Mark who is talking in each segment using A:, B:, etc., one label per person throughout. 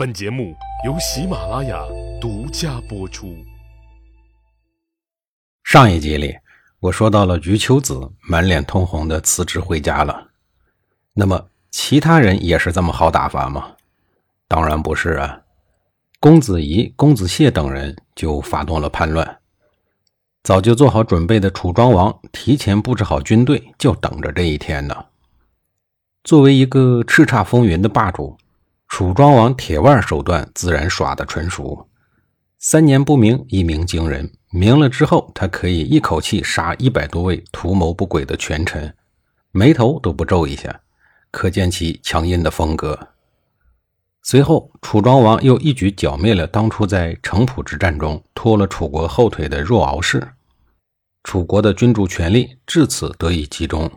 A: 本节目由喜马拉雅独家播出。
B: 上一集里，我说到了余秋子满脸通红的辞职回家了。那么，其他人也是这么好打发吗？当然不是啊。公子仪、公子燮等人就发动了叛乱。早就做好准备的楚庄王提前布置好军队，就等着这一天呢。作为一个叱咤风云的霸主。楚庄王铁腕手段自然耍得纯熟，三年不明，一鸣惊人。明了之后，他可以一口气杀一百多位图谋不轨的权臣，眉头都不皱一下，可见其强硬的风格。随后，楚庄王又一举剿灭了当初在城濮之战中拖了楚国后腿的若敖氏，楚国的君主权力至此得以集中。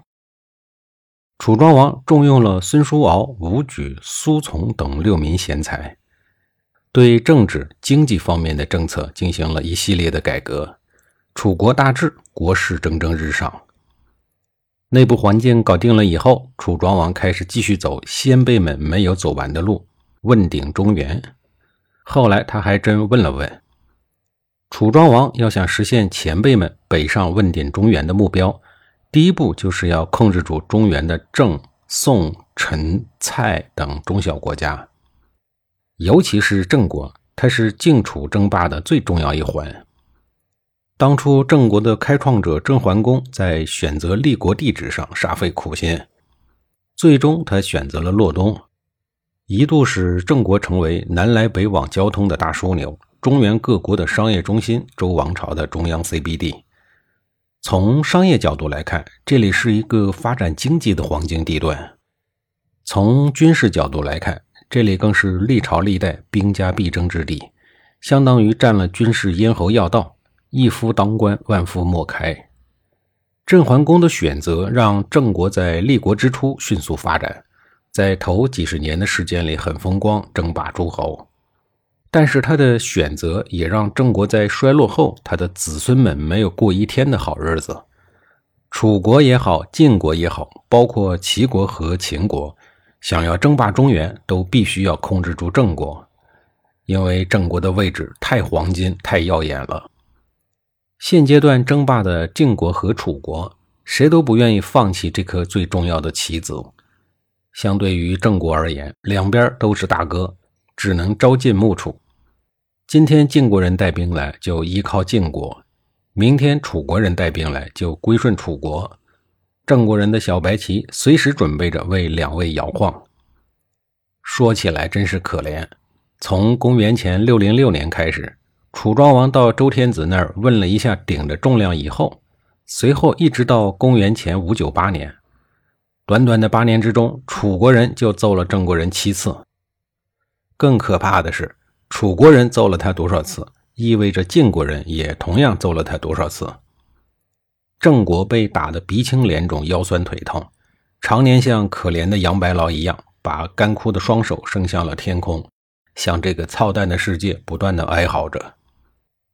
B: 楚庄王重用了孙叔敖、伍举、苏从等六名贤才，对政治、经济方面的政策进行了一系列的改革，楚国大治，国势蒸蒸日上。内部环境搞定了以后，楚庄王开始继续走先辈们没有走完的路，问鼎中原。后来他还真问了问，楚庄王要想实现前辈们北上问鼎中原的目标。第一步就是要控制住中原的郑、宋、陈、蔡等中小国家，尤其是郑国，它是晋楚争霸的最重要一环。当初郑国的开创者郑桓公在选择立国地址上煞费苦心，最终他选择了洛东，一度使郑国成为南来北往交通的大枢纽，中原各国的商业中心，周王朝的中央 CBD。从商业角度来看，这里是一个发展经济的黄金地段；从军事角度来看，这里更是历朝历代兵家必争之地，相当于占了军事咽喉要道。一夫当关，万夫莫开。郑桓公的选择让郑国在立国之初迅速发展，在头几十年的时间里很风光，争霸诸侯。但是他的选择也让郑国在衰落后，他的子孙们没有过一天的好日子。楚国也好，晋国也好，包括齐国和秦国，想要争霸中原，都必须要控制住郑国，因为郑国的位置太黄金、太耀眼了。现阶段争霸的晋国和楚国，谁都不愿意放弃这颗最重要的棋子。相对于郑国而言，两边都是大哥，只能朝晋暮楚。今天晋国人带兵来，就依靠晋国；明天楚国人带兵来，就归顺楚国。郑国人的小白旗随时准备着为两位摇晃。说起来真是可怜。从公元前六零六年开始，楚庄王到周天子那儿问了一下鼎的重量以后，随后一直到公元前五九八年，短短的八年之中，楚国人就揍了郑国人七次。更可怕的是。楚国人揍了他多少次，意味着晋国人也同样揍了他多少次。郑国被打得鼻青脸肿、腰酸腿痛，常年像可怜的杨白劳一样，把干枯的双手伸向了天空，向这个操蛋的世界不断的哀嚎着。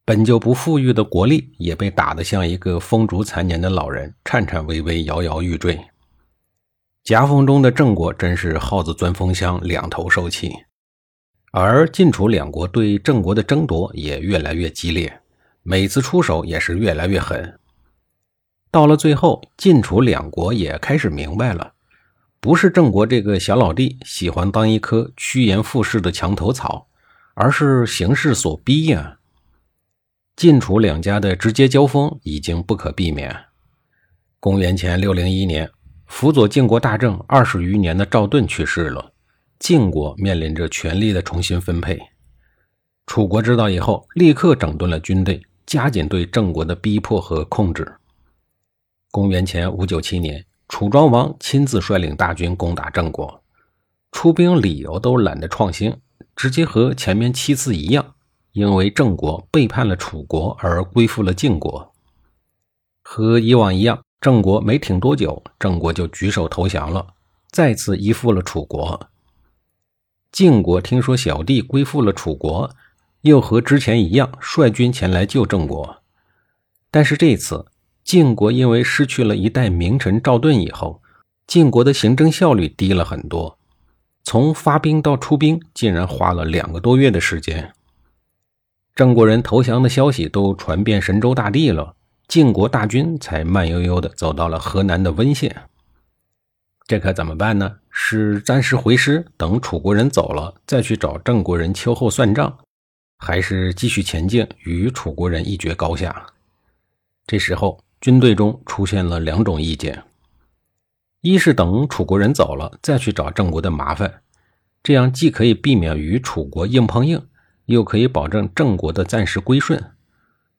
B: 本就不富裕的国力也被打得像一个风烛残年的老人，颤颤巍巍、摇摇欲坠。夹缝中的郑国真是耗子钻风箱，两头受气。而晋楚两国对郑国的争夺也越来越激烈，每次出手也是越来越狠。到了最后，晋楚两国也开始明白了，不是郑国这个小老弟喜欢当一棵趋炎附势的墙头草，而是形势所逼呀。晋楚两家的直接交锋已经不可避免。公元前六零一年，辅佐晋国大政二十余年的赵盾去世了。晋国面临着权力的重新分配，楚国知道以后，立刻整顿了军队，加紧对郑国的逼迫和控制。公元前五九七年，楚庄王亲自率领大军攻打郑国，出兵理由都懒得创新，直接和前面七次一样，因为郑国背叛了楚国而归附了晋国。和以往一样，郑国没挺多久，郑国就举手投降了，再次依附了楚国。晋国听说小弟归附了楚国，又和之前一样率军前来救郑国。但是这次晋国因为失去了一代名臣赵盾以后，晋国的行政效率低了很多。从发兵到出兵，竟然花了两个多月的时间。郑国人投降的消息都传遍神州大地了，晋国大军才慢悠悠地走到了河南的温县。这可怎么办呢？是暂时回师，等楚国人走了再去找郑国人秋后算账，还是继续前进，与楚国人一决高下？这时候，军队中出现了两种意见：一是等楚国人走了再去找郑国的麻烦，这样既可以避免与楚国硬碰硬，又可以保证郑国的暂时归顺，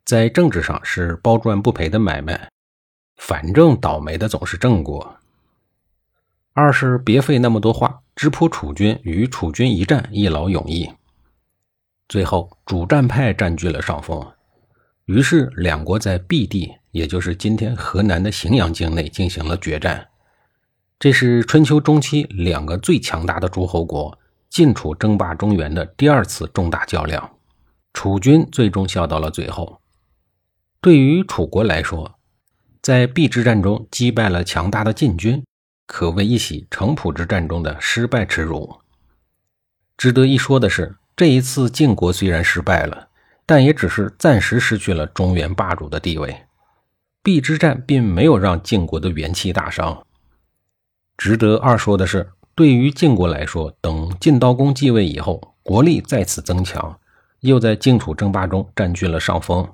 B: 在政治上是包赚不赔的买卖。反正倒霉的总是郑国。二是别费那么多话，直扑楚军，与楚军一战，一劳永逸。最后，主战派占据了上风，于是两国在 B 地，也就是今天河南的荥阳境内进行了决战。这是春秋中期两个最强大的诸侯国晋楚争霸中原的第二次重大较量，楚军最终笑到了最后。对于楚国来说，在 B 之战中击败了强大的晋军。可谓一洗城濮之战中的失败耻辱。值得一说的是，这一次晋国虽然失败了，但也只是暂时失去了中原霸主的地位。邲之战并没有让晋国的元气大伤。值得二说的是，对于晋国来说，等晋悼公继位以后，国力再次增强，又在晋楚争霸中占据了上风。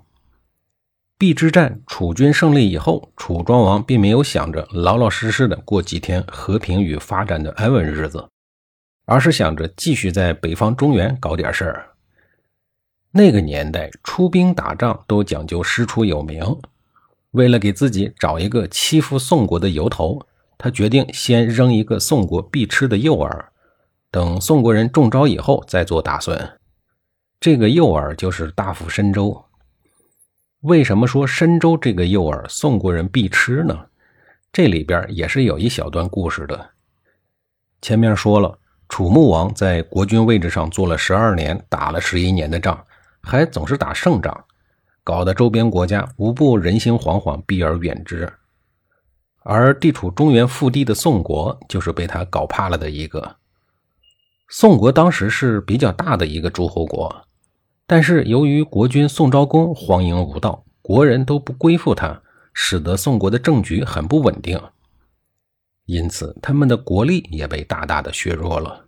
B: 邲之战，楚军胜利以后，楚庄王并没有想着老老实实的过几天和平与发展的安稳日子，而是想着继续在北方中原搞点事儿。那个年代出兵打仗都讲究师出有名，为了给自己找一个欺负宋国的由头，他决定先扔一个宋国必吃的诱饵，等宋国人中招以后再做打算。这个诱饵就是大夫申州。为什么说申州这个诱饵宋国人必吃呢？这里边也是有一小段故事的。前面说了，楚穆王在国君位置上做了十二年，打了十一年的仗，还总是打胜仗，搞得周边国家无不人心惶惶，避而远之。而地处中原腹地的宋国，就是被他搞怕了的一个。宋国当时是比较大的一个诸侯国。但是由于国君宋昭公荒淫无道，国人都不归附他，使得宋国的政局很不稳定，因此他们的国力也被大大的削弱了。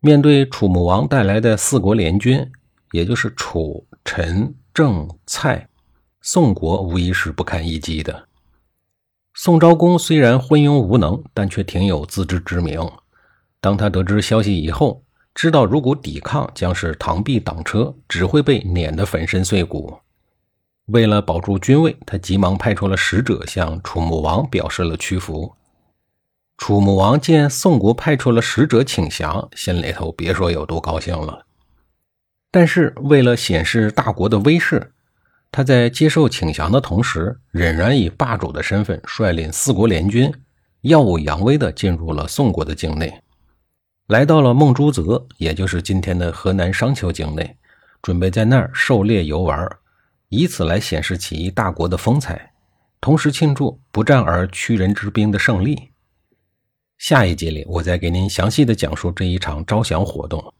B: 面对楚穆王带来的四国联军，也就是楚、陈、郑、蔡，宋国无疑是不堪一击的。宋昭公虽然昏庸无能，但却挺有自知之明。当他得知消息以后，知道如果抵抗将是螳臂挡车，只会被碾得粉身碎骨。为了保住军位，他急忙派出了使者向楚穆王表示了屈服。楚穆王见宋国派出了使者请降，心里头别说有多高兴了。但是为了显示大国的威势，他在接受请降的同时，仍然以霸主的身份率领四国联军，耀武扬威地进入了宋国的境内。来到了孟朱泽，也就是今天的河南商丘境内，准备在那儿狩猎游玩，以此来显示起义大国的风采，同时庆祝不战而屈人之兵的胜利。下一集里，我再给您详细的讲述这一场招降活动。